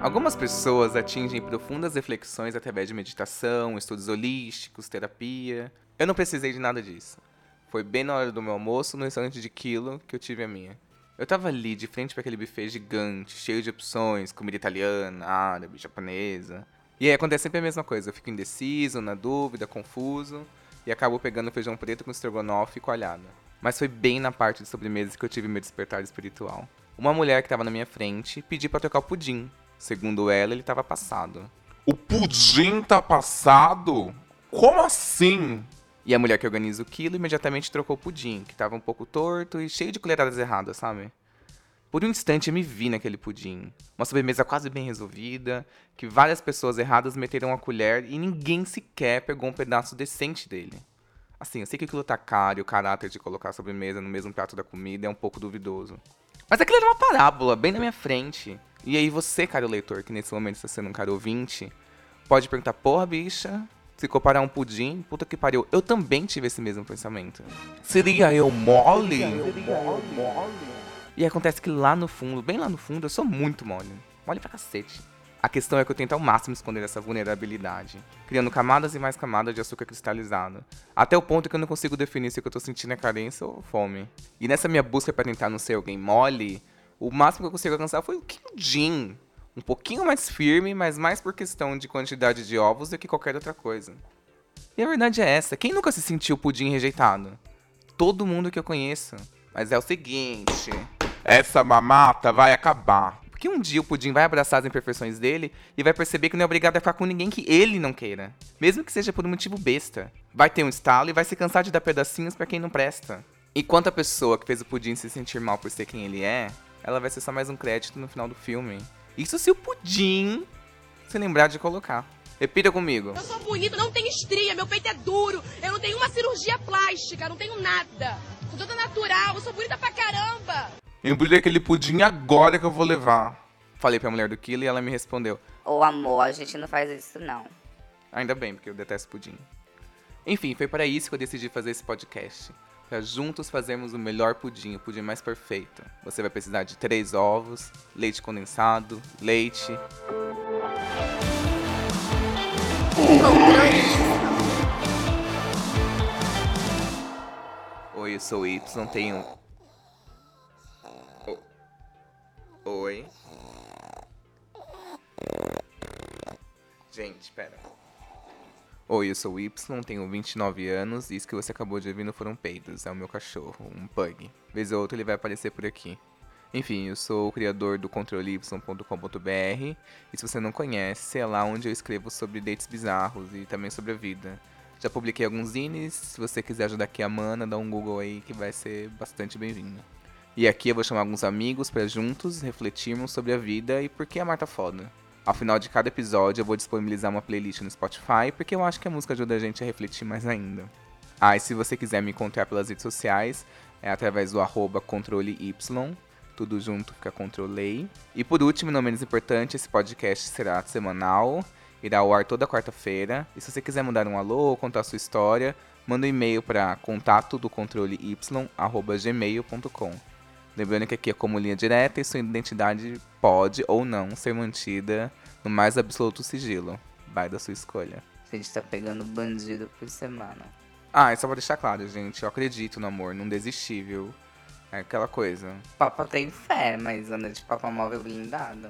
Algumas pessoas atingem profundas reflexões através de meditação, estudos holísticos, terapia. Eu não precisei de nada disso. Foi bem na hora do meu almoço, no restaurante de quilo, que eu tive a minha. Eu tava ali, de frente para aquele buffet gigante, cheio de opções, comida italiana, árabe, japonesa. E aí acontece sempre a mesma coisa, eu fico indeciso, na dúvida, confuso, e acabo pegando feijão preto com estrogonofe e coalhada. Mas foi bem na parte de sobremesa que eu tive meu despertar espiritual. Uma mulher que estava na minha frente pediu para trocar o pudim. Segundo ela, ele estava passado. O pudim tá passado? Como assim? E a mulher que organiza o quilo imediatamente trocou o pudim, que estava um pouco torto e cheio de colheradas erradas, sabe? Por um instante eu me vi naquele pudim. Uma sobremesa quase bem resolvida, que várias pessoas erradas meteram a colher e ninguém sequer pegou um pedaço decente dele. Assim, eu sei que aquilo tá caro e o caráter de colocar a sobremesa no mesmo prato da comida é um pouco duvidoso. Mas aquilo era uma parábola, bem na minha frente. E aí você, caro leitor, que nesse momento está sendo um caro ouvinte, pode perguntar, porra, bicha, se comparar um pudim, puta que pariu. Eu também tive esse mesmo pensamento. Seria eu mole? E acontece que lá no fundo, bem lá no fundo, eu sou muito mole. Mole pra cacete. A questão é que eu tento ao máximo esconder essa vulnerabilidade, criando camadas e mais camadas de açúcar cristalizado, até o ponto que eu não consigo definir se o que eu tô sentindo é carência ou fome. E nessa minha busca para tentar não ser alguém mole, o máximo que eu consigo alcançar foi o quindim, um pouquinho mais firme, mas mais por questão de quantidade de ovos do que qualquer outra coisa. E a verdade é essa, quem nunca se sentiu pudim rejeitado? Todo mundo que eu conheço. Mas é o seguinte, Essa mamata vai acabar. Porque um dia o Pudim vai abraçar as imperfeições dele e vai perceber que não é obrigado a ficar com ninguém que ele não queira. Mesmo que seja por um motivo besta. Vai ter um estalo e vai se cansar de dar pedacinhos pra quem não presta. Enquanto a pessoa que fez o Pudim se sentir mal por ser quem ele é, ela vai ser só mais um crédito no final do filme. Isso se o Pudim se lembrar de colocar. Repita comigo. Eu sou bonita, não tenho estria, meu peito é duro, eu não tenho uma cirurgia plástica, não tenho nada. Sou toda natural, eu sou bonita pra caramba. Embrulhe aquele pudim agora que eu vou levar. Falei pra mulher do Kilo e ela me respondeu. Ô amor, a gente não faz isso não. Ainda bem, porque eu detesto pudim. Enfim, foi para isso que eu decidi fazer esse podcast. Para juntos fazermos o melhor pudim, o pudim mais perfeito. Você vai precisar de três ovos, leite condensado, leite. Oi, eu sou o Y, tenho. Oi. Gente, pera. Oi, eu sou o Y, tenho 29 anos e isso que você acabou de ouvir não foram peidos, é o meu cachorro, um pug. Vez ou outra ele vai aparecer por aqui. Enfim, eu sou o criador do controley.com.br e se você não conhece, é lá onde eu escrevo sobre dates bizarros e também sobre a vida. Já publiquei alguns zines, se você quiser ajudar aqui a mana, dá um Google aí que vai ser bastante bem-vindo. E aqui eu vou chamar alguns amigos para juntos refletirmos sobre a vida e por que a Marta foda. Ao final de cada episódio eu vou disponibilizar uma playlist no Spotify, porque eu acho que a música ajuda a gente a refletir mais ainda. Ah, e se você quiser me encontrar pelas redes sociais, é através do arroba controley, tudo junto fica controlei. E por último, não menos importante, esse podcast será semanal, irá ao ar toda quarta-feira. E se você quiser mandar um alô ou contar sua história, manda um e-mail para contato do controle gmail.com. Lembrando que aqui é como linha direta e sua identidade pode ou não ser mantida no mais absoluto sigilo. Vai da sua escolha. A gente tá pegando bandido por semana. Ah, e só pra deixar claro, gente, eu acredito no amor, não desisti, viu? É aquela coisa. Papa tem fé, mas anda de papa móvel blindado.